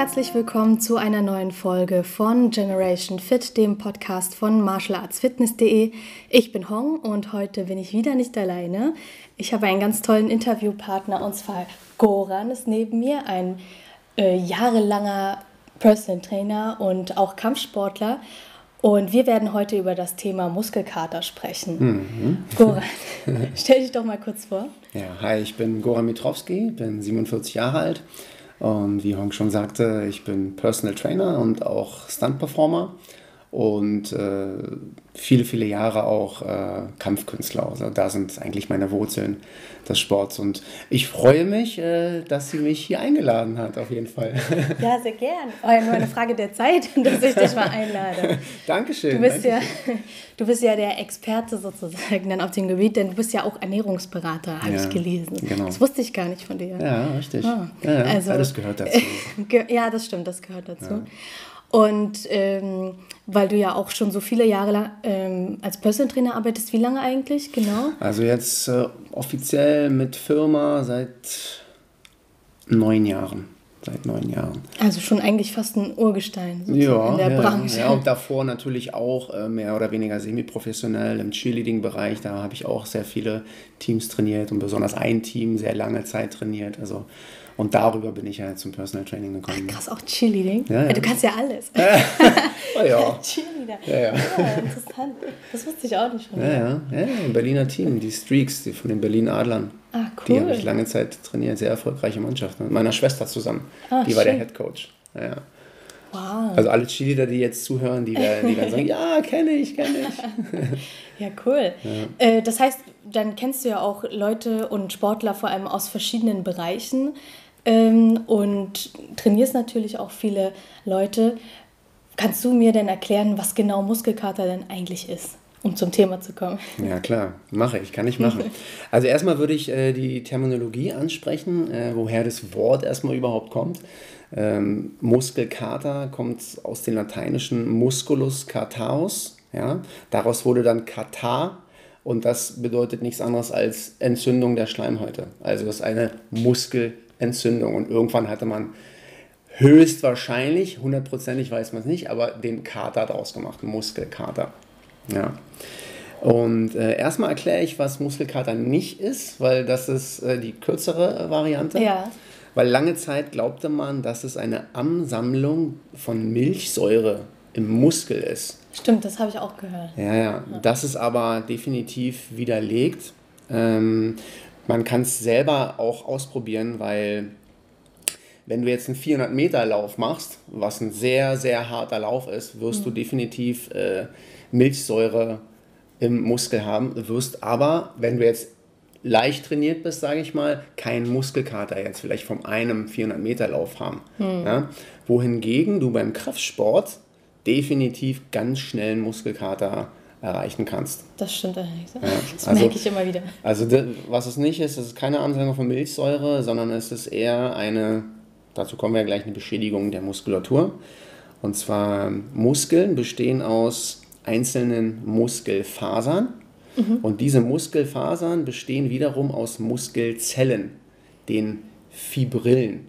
herzlich willkommen zu einer neuen Folge von Generation Fit, dem Podcast von martialartsfitness.de. Ich bin Hong und heute bin ich wieder nicht alleine. Ich habe einen ganz tollen Interviewpartner und zwar Goran ist neben mir, ein äh, jahrelanger Personal Trainer und auch Kampfsportler. Und wir werden heute über das Thema Muskelkater sprechen. Mhm. Goran, stell dich doch mal kurz vor. Ja, hi, ich bin Goran Mitrowski, bin 47 Jahre alt und wie Hong schon sagte, ich bin Personal Trainer und auch Stunt-Performer und äh, viele, viele Jahre auch äh, Kampfkünstler. Also da sind eigentlich meine Wurzeln des Sports. Und ich freue mich, äh, dass sie mich hier eingeladen hat, auf jeden Fall. Ja, sehr gern. Oh, nur eine Frage der Zeit, dass ich dich mal einlade. Dankeschön. Du bist, Dankeschön. Ja, du bist ja der Experte sozusagen dann auf dem Gebiet, denn du bist ja auch Ernährungsberater, habe Ja, ich gelesen. genau. Das wusste ich gar nicht von dir. Ja, richtig. Ah, ja, ja, also- alles gehört dazu. Ja, das stimmt, das gehört dazu. Und ähm, weil du ja auch schon so viele Jahre lang ähm, als Personal Trainer arbeitest, wie lange eigentlich genau? Also jetzt äh, offiziell mit Firma seit neun Jahren. Seit neun Jahren. Also schon eigentlich fast ein Urgestein sozusagen Ja, in der ja, Branche. ja, und davor natürlich auch äh, mehr oder weniger semi-professionell im Cheerleading-Bereich. Da habe ich auch sehr viele Teams trainiert und besonders ein Team sehr lange Zeit trainiert. Also, und darüber bin ich ja zum Personal Training gekommen. Krass, auch Cheerleading. Ja, ja. Du kannst ja alles. Oh ja. Cheerleader. Ja, ja. interessant. Das wusste ich auch nicht von Ja, ja, ja, ein Berliner Team, die Streaks, die von den Berlin Adlern. Ah, Die cool. habe ich lange Zeit trainiert, sehr erfolgreiche Mannschaft. Mit meiner Schwester zusammen. Ah, die war der schön. Head Coach. Ja, ja. Wow. Also alle Cheerleader, die jetzt zuhören, die werden, die werden sagen, ja, kenne ich, kenne ich. Ja, cool. Äh, das heißt, dann kennst du ja auch Leute und Sportler vor allem aus verschiedenen Bereichen ähm, und trainierst natürlich auch viele Leute. Kannst du mir denn erklären, was genau Muskelkater denn eigentlich ist, um zum Thema zu kommen? Ja, klar, mache ich, kann ich machen. Also erstmal würde ich äh, die Terminologie ansprechen, äh, woher das Wort erstmal überhaupt kommt. Ähm, Muskelkater kommt aus dem lateinischen Musculus cartaus. Ja? Daraus wurde dann Katar und das bedeutet nichts anderes als Entzündung der Schleimhäute. Also das ist eine Muskelentzündung und irgendwann hatte man höchstwahrscheinlich, hundertprozentig weiß man es nicht, aber den Kater daraus gemacht, Muskelkater. Ja. Und äh, erstmal erkläre ich, was Muskelkater nicht ist, weil das ist äh, die kürzere Variante. Ja. Weil lange Zeit glaubte man, dass es eine Ansammlung von Milchsäure im Muskel ist. Stimmt, das habe ich auch gehört. Ja, ja. Das ist aber definitiv widerlegt. Ähm, man kann es selber auch ausprobieren, weil wenn du jetzt einen 400 Meter Lauf machst, was ein sehr, sehr harter Lauf ist, wirst du definitiv äh, Milchsäure im Muskel haben, wirst aber, wenn du jetzt leicht trainiert bist, sage ich mal, keinen Muskelkater jetzt vielleicht vom einem 400 Meter Lauf haben. Ja? Wohingegen du beim Kraftsport definitiv ganz schnell einen Muskelkater erreichen kannst. Das stimmt allerdings. Das also- merke ich immer wieder. Also was es nicht ist, es ist keine Ansammlung von Milchsäure, sondern es ist eher eine, dazu kommen wir ja gleich, eine Beschädigung der Muskulatur. Und zwar Muskeln bestehen aus einzelnen Muskelfasern. Und diese Muskelfasern bestehen wiederum aus Muskelzellen, den Fibrillen.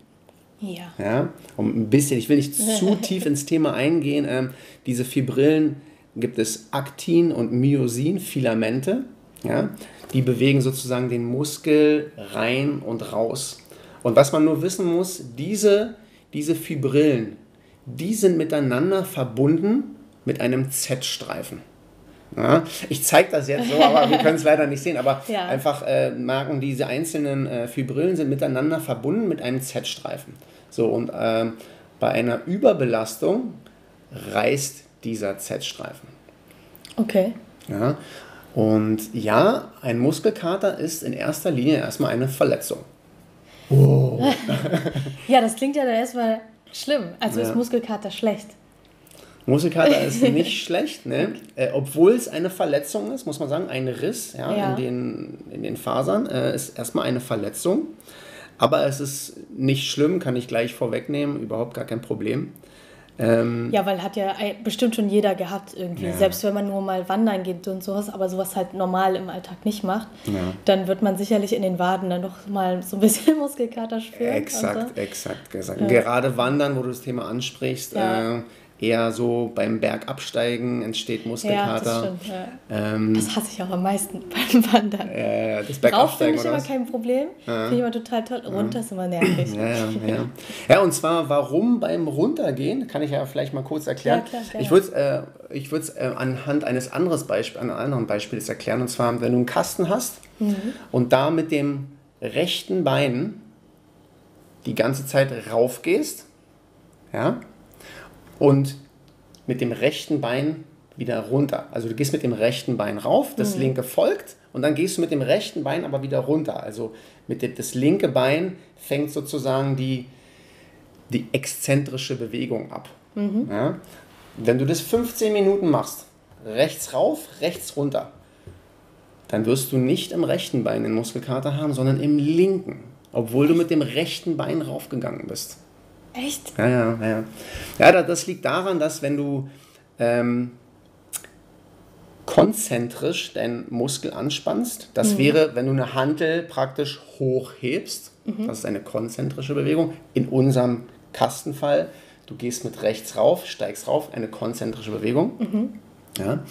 Ja. Ja, um ein bisschen, ich will nicht zu tief ins Thema eingehen. Ähm, diese Fibrillen gibt es Aktin und Myosin-Filamente. Ja, die bewegen sozusagen den Muskel rein und raus. Und was man nur wissen muss, diese, diese Fibrillen, die sind miteinander verbunden mit einem Z-Streifen. Ja, ich zeige das jetzt so, aber wir können es leider nicht sehen. Aber Ja. einfach äh, merken, diese einzelnen äh, Fibrillen sind miteinander verbunden mit einem Z-Streifen. So, und ähm, bei einer Überbelastung reißt dieser Z-Streifen. Okay. Ja? Und ja, ein Muskelkater ist in erster Linie erstmal eine Verletzung. Ja, das klingt ja dann erstmal schlimm. Also Ja. ist Muskelkater schlecht. Muskelkater ist nicht schlecht, ne? Äh, obwohl es eine Verletzung ist, muss man sagen, ein Riss ja, Ja. In, den, in den Fasern äh, ist erstmal eine Verletzung. Aber es ist nicht schlimm, kann ich gleich vorwegnehmen, überhaupt gar kein Problem. Ähm, ja, weil hat ja bestimmt schon jeder gehabt irgendwie. Ja. Selbst wenn man nur mal wandern geht und sowas, aber sowas halt normal im Alltag nicht macht, ja. dann wird man sicherlich in den Waden dann doch mal so ein bisschen Muskelkater spüren. Exakt, so. exakt gesagt. Ja. Gerade Wandern, wo du das Thema ansprichst, äh, eher so beim Bergabsteigen entsteht Muskelkater. Ja, das stimmt, ja. ähm, das hasse ich auch am meisten beim Wandern. Äh, das Bergabsteigen Rauf finde ich immer kein Problem, ja. finde ich immer total toll. Runter ist immer nervig. Ja, ja, ja. ja, und zwar warum beim Runtergehen, kann ich ja vielleicht mal kurz erklären. Ja, klar, ich würde es äh, ich äh, anhand eines anderes Beispiel, einem anderen Beispiels erklären. Und zwar, wenn du einen Kasten hast mhm. und da mit dem rechten Bein die ganze Zeit raufgehst, ja, und mit dem rechten Bein wieder runter. Also du gehst mit dem rechten Bein rauf, das mhm. linke folgt und dann gehst du mit dem rechten Bein aber wieder runter. Also mit dem, das linke Bein fängt sozusagen die, die exzentrische Bewegung ab. Mhm. Ja? Wenn du das 15 Minuten machst, rechts rauf, rechts runter, dann wirst du nicht im rechten Bein den Muskelkater haben, sondern im linken, obwohl du mit dem rechten Bein raufgegangen bist. Echt? Ja, ja, ja. Ja, das liegt daran, dass wenn du ähm, konzentrisch deinen Muskel anspannst, das mhm. wäre, wenn du eine Hantel praktisch hochhebst, mhm. das ist eine konzentrische Bewegung. In unserem Kastenfall, du gehst mit rechts rauf, steigst rauf, eine konzentrische Bewegung. Mhm. Ja,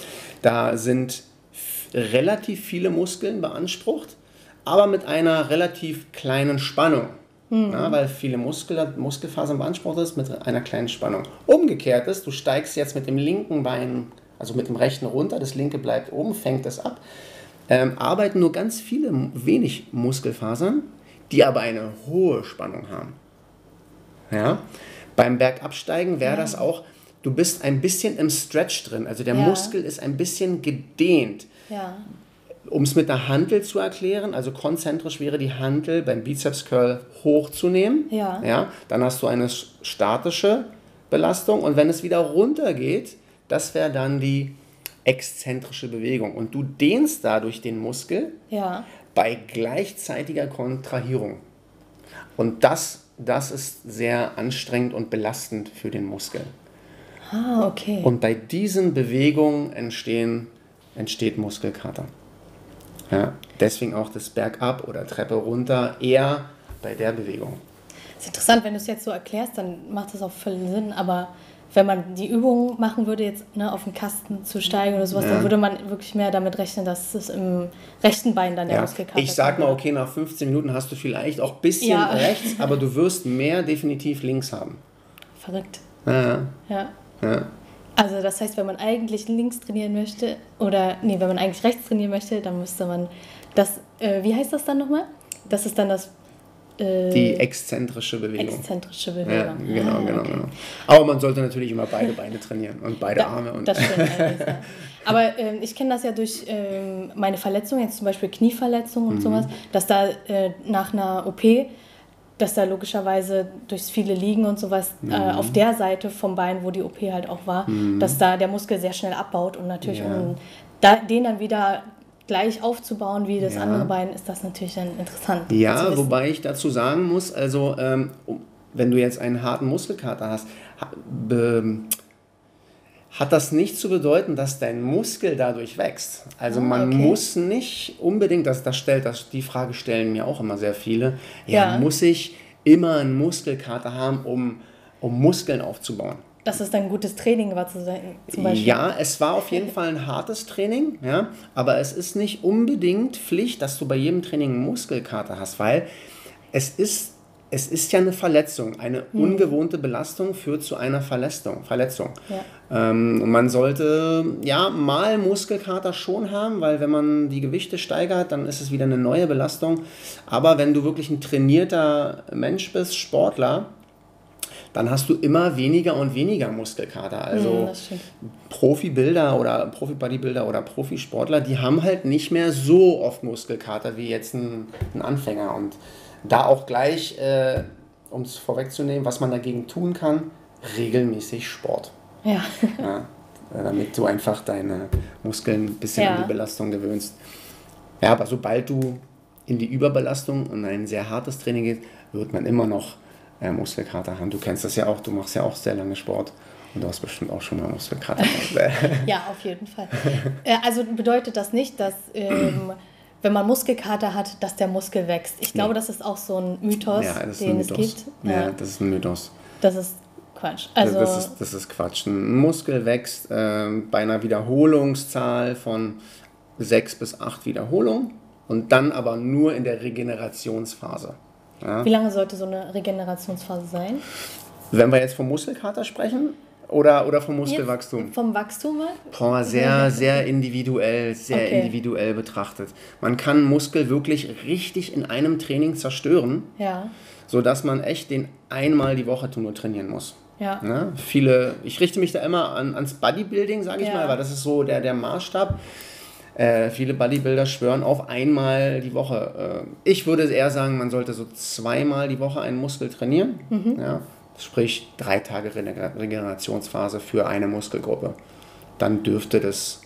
da sind relativ viele Muskeln beansprucht, aber mit einer relativ kleinen Spannung. Mhm. Ja, weil viele Muskel, Muskelfasern beansprucht ist mit einer kleinen Spannung. Umgekehrt ist, du steigst jetzt mit dem linken Bein, also mit dem rechten runter, das linke bleibt oben, fängt das ab. Ähm, arbeiten nur ganz viele, wenig Muskelfasern, die aber eine hohe Spannung haben. Ja? Beim Bergabsteigen wäre ja. das auch, du bist ein bisschen im Stretch drin, also der ja. Muskel ist ein bisschen gedehnt. Ja. Um es mit der Hantel zu erklären, also konzentrisch wäre die Hantel beim Bizeps Curl hochzunehmen. Ja. ja. Dann hast du eine statische Belastung und wenn es wieder runter geht, das wäre dann die exzentrische Bewegung. Und du dehnst dadurch den Muskel ja. bei gleichzeitiger Kontrahierung. Und das, das ist sehr anstrengend und belastend für den Muskel. Ah, okay. Und bei diesen Bewegungen entstehen, entsteht Muskelkater. Ja, deswegen auch das Bergab oder Treppe runter eher bei der Bewegung. Das ist interessant, wenn du es jetzt so erklärst, dann macht das auch völlig Sinn, aber wenn man die Übung machen würde, jetzt ne, auf den Kasten zu steigen oder sowas, ja. dann würde man wirklich mehr damit rechnen, dass es im rechten Bein dann der ja. Muskelkater Ich sag mal, okay, nach 15 Minuten hast du vielleicht auch ein bisschen ja. rechts, aber du wirst mehr definitiv links haben. Verrückt. Ja. ja. ja. Also das heißt, wenn man eigentlich links trainieren möchte, oder nee, wenn man eigentlich rechts trainieren möchte, dann müsste man das, äh, wie heißt das dann nochmal? Das ist dann das äh, die exzentrische Bewegung. Exzentrische Bewegung. Ja, genau, ah, genau, okay. genau. Aber man sollte natürlich immer beide Beine trainieren und beide da, Arme. Und das stimmt. ja. Aber äh, ich kenne das ja durch äh, meine Verletzungen, jetzt zum Beispiel Knieverletzungen und mhm. sowas, dass da äh, nach einer OP dass da logischerweise durchs viele Liegen und sowas äh, mhm. äh, auf der Seite vom Bein, wo die OP halt auch war, mhm. dass da der Muskel sehr schnell abbaut und natürlich, ja. um da, den dann wieder gleich aufzubauen wie das ja. andere Bein, ist das natürlich dann interessant. Ja, wobei ich dazu sagen muss, also ähm, wenn du jetzt einen harten Muskelkater hast, hat das nicht zu bedeuten, dass dein Muskel dadurch wächst. Also ah, man okay. muss nicht unbedingt, das, das stellt, das, die Frage stellen mir auch immer sehr viele, ja, ja. muss ich immer einen Muskelkater haben, um, um Muskeln aufzubauen? Dass es dann ein gutes Training war zum Beispiel. Ja, es war auf jeden Fall ein hartes Training, ja, aber es ist nicht unbedingt Pflicht, dass du bei jedem Training einen Muskelkater hast, weil es ist es ist ja eine Verletzung. Eine hm. ungewohnte Belastung führt zu einer Verletzung. Verletzung. Ja. Ähm, man sollte ja mal Muskelkater schon haben, weil wenn man die Gewichte steigert, dann ist es wieder eine neue Belastung. Aber wenn du wirklich ein trainierter Mensch bist, Sportler, dann hast du immer weniger und weniger Muskelkater. Also ja, Profibilder oder Profi-Bodybuilder oder Profisportler, die haben halt nicht mehr so oft Muskelkater wie jetzt ein, ein Anfänger. Und da auch gleich, äh, um es vorwegzunehmen, was man dagegen tun kann, regelmäßig Sport. Ja. ja damit du einfach deine Muskeln ein bisschen ja. an die Belastung gewöhnst. Ja, aber sobald du in die Überbelastung und ein sehr hartes Training geht, wird man immer noch äh, Muskelkater haben. Du kennst das ja auch, du machst ja auch sehr lange Sport. Und du hast bestimmt auch schon mal Muskelkater. ja, auf jeden Fall. Äh, also bedeutet das nicht, dass ähm, wenn man Muskelkater hat, dass der Muskel wächst. Ich glaube, nee. das ist auch so ein Mythos, ja, den Mythos. es gibt. Ja, ja, das ist ein Mythos. Das ist Quatsch. Also das, ist, das ist Quatsch. Ein Muskel wächst äh, bei einer Wiederholungszahl von sechs bis acht Wiederholungen und dann aber nur in der Regenerationsphase. Ja? Wie lange sollte so eine Regenerationsphase sein? Wenn wir jetzt vom Muskelkater sprechen, oder, oder vom Muskelwachstum? Jetzt vom Wachstum? Boah, sehr, sehr individuell, sehr okay. individuell betrachtet. Man kann Muskel wirklich richtig in einem Training zerstören, ja. sodass man echt den einmal die Woche nur trainieren muss. Ja. Ne? Viele, ich richte mich da immer an, ans Bodybuilding, sage ich ja. mal, weil das ist so der, der Maßstab. Äh, viele Bodybuilder schwören auf einmal die Woche. Äh, ich würde eher sagen, man sollte so zweimal die Woche einen Muskel trainieren. Mhm. Ja? Sprich drei Tage Regenerationsphase für eine Muskelgruppe. Dann dürfte das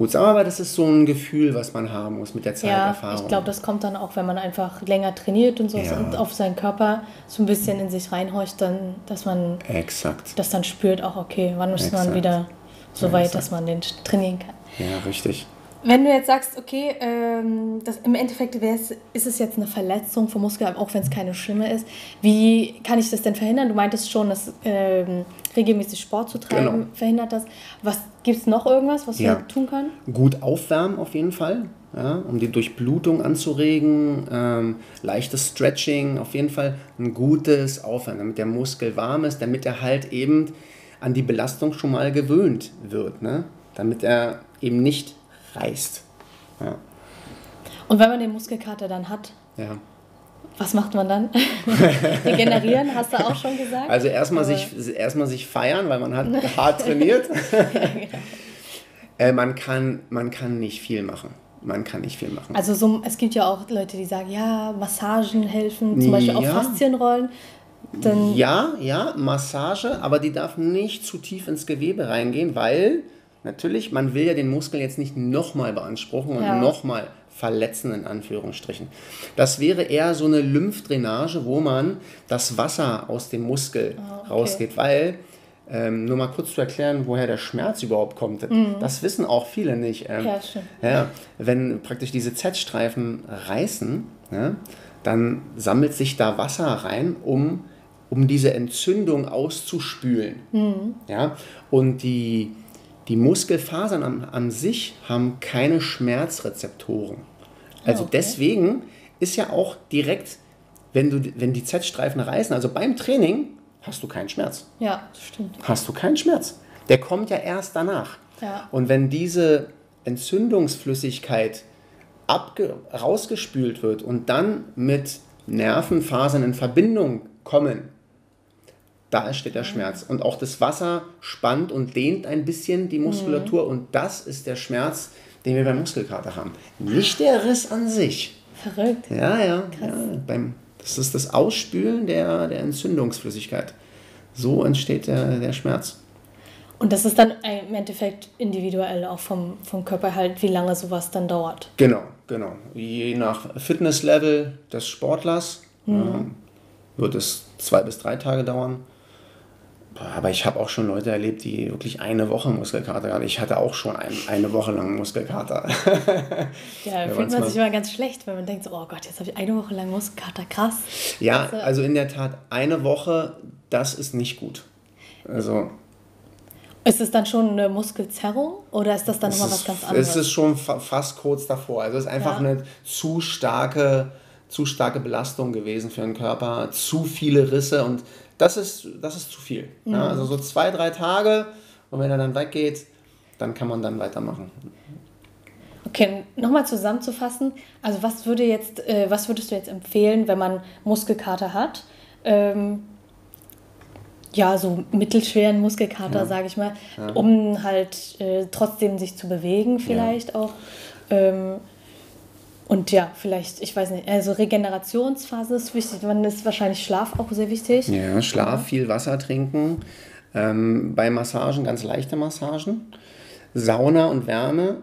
gut sein. Aber das ist so ein Gefühl, was man haben muss mit der Zeiterfahrung. Ja, ich glaube, das kommt dann auch, wenn man einfach länger trainiert und so ja. und auf seinen Körper so ein bisschen in sich reinhorcht, dann, dass man Exakt. das dann spürt, auch okay, wann ist Exakt. man wieder so weit, dass man den trainieren kann. Ja, richtig. Wenn du jetzt sagst, okay, ähm, das, im Endeffekt ist es jetzt eine Verletzung vom Muskel, auch wenn es keine schlimme ist, wie kann ich das denn verhindern? Du meintest schon, dass ähm, regelmäßig Sport zu treiben genau. verhindert das. Was gibt es noch irgendwas, was ja. wir tun können? Gut aufwärmen auf jeden Fall, ja, um die Durchblutung anzuregen. Ähm, leichtes Stretching, auf jeden Fall ein gutes Aufwärmen, damit der Muskel warm ist, damit er halt eben an die Belastung schon mal gewöhnt wird. Ne? Damit er eben nicht reißt. Ja. Und wenn man den Muskelkater dann hat, ja. was macht man dann? Regenerieren, hast du auch schon gesagt? Also erstmal sich, erstmal sich feiern, weil man hat hart trainiert. ja, genau. äh, man, kann, man kann nicht viel machen. Man kann nicht viel machen. Also so, es gibt ja auch Leute, die sagen, ja, Massagen helfen, zum Beispiel ja. auch Faszienrollen. Dann ja, ja, Massage, aber die darf nicht zu tief ins Gewebe reingehen, weil Natürlich, man will ja den Muskel jetzt nicht nochmal beanspruchen und ja. nochmal verletzen, in Anführungsstrichen. Das wäre eher so eine Lymphdrainage, wo man das Wasser aus dem Muskel oh, okay. rausgeht, weil, ähm, nur mal kurz zu erklären, woher der Schmerz überhaupt kommt, mhm. das wissen auch viele nicht. Ähm, ja, stimmt. Ja, wenn praktisch diese Z-Streifen reißen, ja, dann sammelt sich da Wasser rein, um, um diese Entzündung auszuspülen. Mhm. Ja, und die die Muskelfasern an, an sich haben keine Schmerzrezeptoren. Also okay. deswegen ist ja auch direkt, wenn, du, wenn die Z-Streifen reißen, also beim Training, hast du keinen Schmerz. Ja, das stimmt. Hast du keinen Schmerz. Der kommt ja erst danach. Ja. Und wenn diese Entzündungsflüssigkeit rausgespült wird und dann mit Nervenfasern in Verbindung kommen, da entsteht der Schmerz. Und auch das Wasser spannt und dehnt ein bisschen die Muskulatur. Mhm. Und das ist der Schmerz, den wir beim Muskelkater haben. Nicht der Riss an sich. Verrückt. Ja, ja. ja beim, das ist das Ausspülen der, der Entzündungsflüssigkeit. So entsteht der, der Schmerz. Und das ist dann im Endeffekt individuell auch vom, vom Körper halt, wie lange sowas dann dauert. Genau, genau. Je nach Fitnesslevel des Sportlers mhm. äh, wird es zwei bis drei Tage dauern. Aber ich habe auch schon Leute erlebt, die wirklich eine Woche Muskelkater hatten. Ich hatte auch schon ein, eine Woche lang Muskelkater. ja, da fühlt man sich immer ganz schlecht, wenn man denkt, so, oh Gott, jetzt habe ich eine Woche lang Muskelkater, krass. Ja, also, also in der Tat, eine Woche, das ist nicht gut. Also. Ist es dann schon eine Muskelzerrung oder ist das dann nochmal was ganz anderes? Es ist schon fa fast kurz davor. Also es ist einfach ja. eine zu starke, zu starke Belastung gewesen für den Körper, zu viele Risse und das ist, das ist zu viel. Mhm. Ja, also so zwei, drei Tage und wenn er dann weggeht, dann kann man dann weitermachen. Okay, nochmal zusammenzufassen. Also was würde jetzt, äh, was würdest du jetzt empfehlen, wenn man Muskelkater hat? Ähm, ja, so mittelschweren Muskelkater, ja. sage ich mal, ja. um halt äh, trotzdem sich zu bewegen vielleicht auch. Ähm, und ja, vielleicht, ich weiß nicht, also Regenerationsphase ist wichtig. Dann ist wahrscheinlich Schlaf auch sehr wichtig. Ja, Schlaf, viel Wasser trinken. Ähm, bei Massagen ganz leichte Massagen. Sauna und Wärme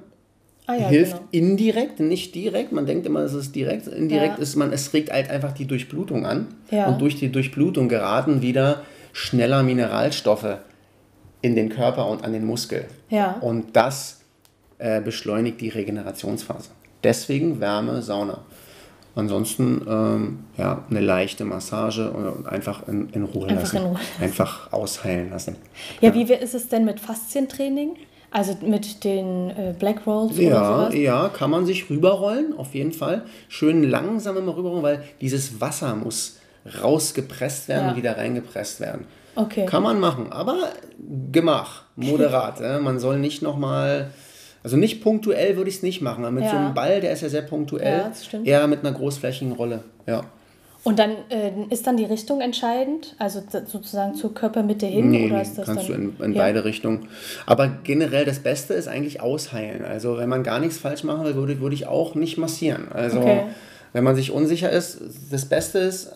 ah, ja, hilft genau. indirekt, nicht direkt. Man denkt immer, es ist direkt. Indirekt ja. ist man, es regt halt einfach die Durchblutung an. Ja. Und durch die Durchblutung geraten wieder schneller Mineralstoffe in den Körper und an den Muskel. Ja. Und das äh, beschleunigt die Regenerationsphase. Deswegen Wärme, Sauna. Ansonsten ähm, ja, eine leichte Massage und einfach in, in Ruhe Einfach lassen. in Ruhe Einfach ausheilen lassen. Ja, wie ist es denn mit Faszientraining? Also mit den äh, Black Rolls oder Ja, sowas? ja, kann man sich rüberrollen, auf jeden Fall. Schön langsam immer rüberrollen, weil dieses Wasser muss rausgepresst werden Ja. und wieder reingepresst werden. Okay. Kann man machen, aber Gemach, moderat. ja. Man soll nicht nochmal, also nicht punktuell würde ich es nicht machen. aber Mit so Ja. einem Ball, der ist ja sehr punktuell, Ja, das stimmt. eher mit einer großflächigen Rolle. Ja. Und dann äh, ist dann die Richtung entscheidend? Also sozusagen zur Körpermitte hin? Nee, oder ist das kannst dann, du in, in ja. beide Richtungen. Aber generell das Beste ist eigentlich ausheilen. Also wenn man gar nichts falsch machen will, würde, würde ich auch nicht massieren. Also Okay. wenn man sich unsicher ist, das Beste ist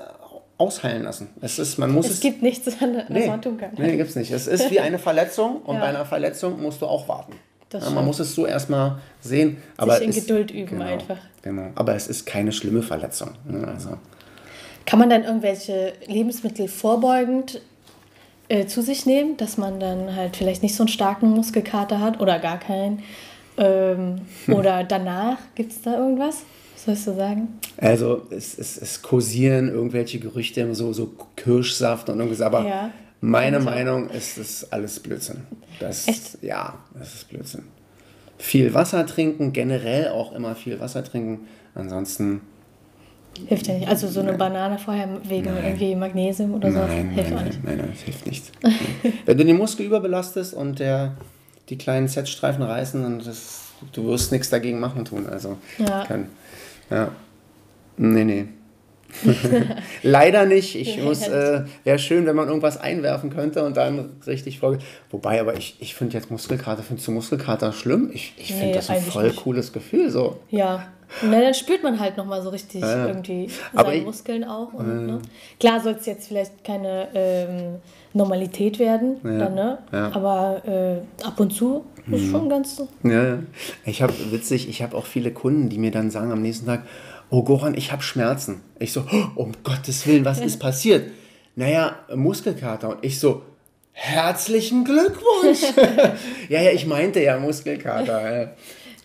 ausheilen lassen. Es ist, man muss Es es, gibt nichts, was nee, man tun kann. nee, gibt's nicht. Es ist wie eine Verletzung und Ja. bei einer Verletzung musst du auch warten. Ja, man muss es so erstmal sehen. Aber in es ist- Geduld üben genau, einfach. Genau. Aber es ist keine schlimme Verletzung. ne, Also. Kann man dann irgendwelche Lebensmittel vorbeugend äh, zu sich nehmen, dass man dann halt vielleicht nicht so einen starken Muskelkater hat oder gar keinen? Ähm, oder danach, gibt es da irgendwas? Was sollst du sagen? Also es, es, es kursieren irgendwelche Gerüchte, so, so Kirschsaft und irgendwas, aber Ja. Meine auch. Meinung ist das alles Blödsinn. Das, Echt? Ja, das ist Blödsinn. Viel Wasser trinken, generell auch immer viel Wasser trinken. Ansonsten, Hilft ja nicht. Also so eine Banane vorher wegen irgendwie Magnesium oder so. nein, Hilft nein, auch nein, nicht. nein, nein, das hilft nichts. Wenn du den Muskel überbelastest und der, die kleinen Z-Streifen reißen, dann das, du wirst nichts dagegen machen tun. Also, Ja. kann, ja. Nee, nee. Leider nicht. Ich Nee, muss, leider äh, wäre schön, wenn man irgendwas einwerfen könnte und dann richtig vorge. Wobei, aber ich, ich finde jetzt Muskelkater, findest du Muskelkater schlimm? Ich, ich finde Nee, das ein voll nicht. cooles Gefühl so. Ja. Na, dann spürt man halt nochmal so richtig Ja. irgendwie seine ich- Muskeln auch. Und, ne? Klar soll es jetzt vielleicht keine ähm, Normalität werden, dann, ne? ja. Mhm. aber äh, ab und zu ist schon ganz. Ja, ja. Ich habe, witzig, ich habe auch viele Kunden, die mir dann sagen am nächsten Tag, oh Goran, ich habe Schmerzen. Ich so, oh, um Gottes Willen, was ist passiert? Naja, Muskelkater. Und ich so, herzlichen Glückwunsch. ja, ja, ich meinte ja Muskelkater. Ja.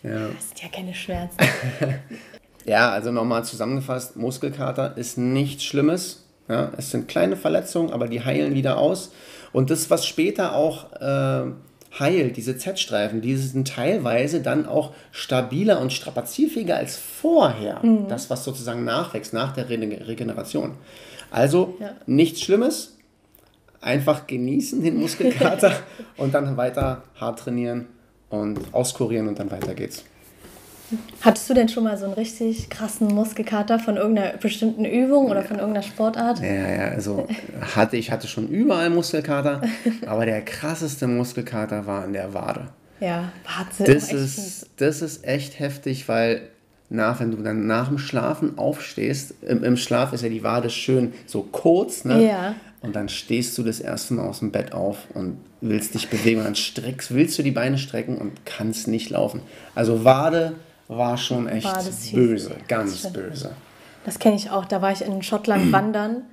Ja. Das sind ja keine Schmerzen. Ja, also nochmal zusammengefasst, Muskelkater ist nichts Schlimmes. Ja, es sind kleine Verletzungen, aber die heilen wieder aus. Und das, was später auch äh, heilt, diese Z-Streifen, die sind teilweise dann auch stabiler und strapazierfähiger als vorher. Das, was sozusagen nachwächst nach der Re Regeneration. Also Ja. nichts Schlimmes, einfach genießen den Muskelkater und dann weiter hart trainieren und auskurieren und dann weiter geht's. Hattest du denn schon mal so einen richtig krassen Muskelkater von irgendeiner bestimmten Übung oder von irgendeiner Sportart? Ja, ja, also hatte ich hatte schon überall Muskelkater, aber der krasseste Muskelkater war in der Wade. Ja, Wahnsinn. Das ist, das ist echt heftig, weil nach, wenn du dann nach dem Schlafen aufstehst, im, im Schlaf ist ja die Wade schön so kurz, ne? Ja. Und dann stehst du das erste Mal aus dem Bett auf und willst dich bewegen und dann streckst, willst du die Beine strecken und kannst nicht laufen. Also Wade war schon echt fies. böse, ganz stimmt. böse. Das kenne ich auch. Da war ich in Schottland wandern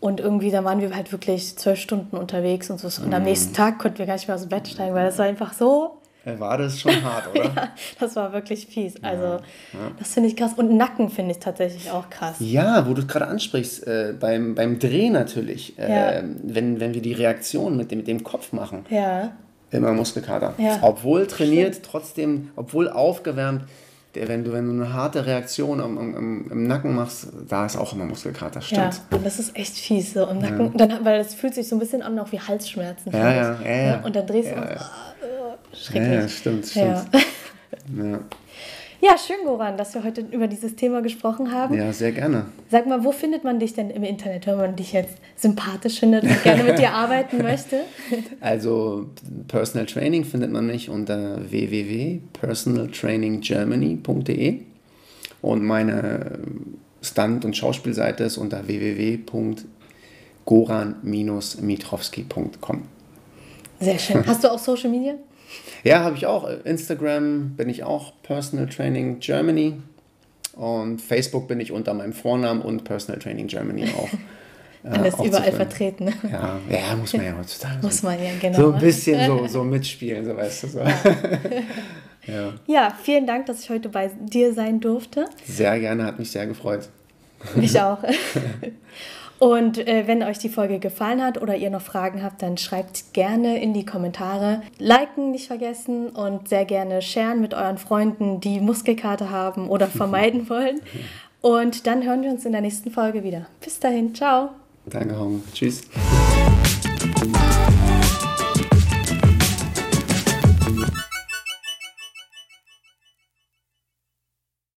und irgendwie, da waren wir halt wirklich zwölf Stunden unterwegs und so. Und am nächsten Tag konnten wir gar nicht mehr aus dem Bett steigen, weil das war einfach so. Äh, Wade ist schon hart, oder? Das war wirklich fies. Also, das finde ich krass. Und Nacken finde ich tatsächlich auch krass. Ja, wo du es gerade ansprichst, äh, beim, beim Dreh natürlich, äh, Ja. wenn, wenn wir die Reaktion mit dem, mit dem Kopf machen, Ja. immer Muskelkater. Ja. Obwohl trainiert, trotzdem, obwohl aufgewärmt, der, wenn, du, wenn du eine harte Reaktion am, am, im Nacken machst, da ist auch immer Muskelkater, Ja, stimmt. und das ist echt fies so im Nacken. Dann, weil es fühlt sich so ein bisschen an auch wie Halsschmerzen. Ja, ja, ja, ja. Und dann drehst du Ja, und ja. äh, Ja, schrecklich. ja, stimmt, stimmt. Ja. Ja. schön, Goran, dass wir heute über dieses Thema gesprochen haben. ja, sehr gerne. Sag mal, wo findet man dich denn im Internet, wenn man dich jetzt sympathisch findet und gerne mit dir arbeiten möchte? Also Personal Training findet man mich unter www.personaltraininggermany.de und meine Stunt- und Schauspielseite ist unter www.goran-mitrowski.com. Sehr schön. Hast du auch Social Media? Ja, habe ich auch. Instagram bin ich auch Personal Training Germany und Facebook bin ich unter meinem Vornamen und Personal Training Germany auch Alles überall vertreten. Ja, ja, muss man ja heutzutage. muss man ja, genau. So ein bisschen so, so mitspielen, so weißt du so. Ja. ja. ja, vielen Dank, dass ich heute bei dir sein durfte. Sehr gerne, hat mich sehr gefreut. Mich auch. Und äh, wenn euch die Folge gefallen hat oder ihr noch Fragen habt, dann schreibt gerne in die Kommentare. Liken nicht vergessen und sehr gerne sharen mit euren Freunden, die Muskelkarte haben oder vermeiden wollen. Und dann hören wir uns in der nächsten Folge wieder. Bis dahin, ciao. Danke, Hong. Tschüss.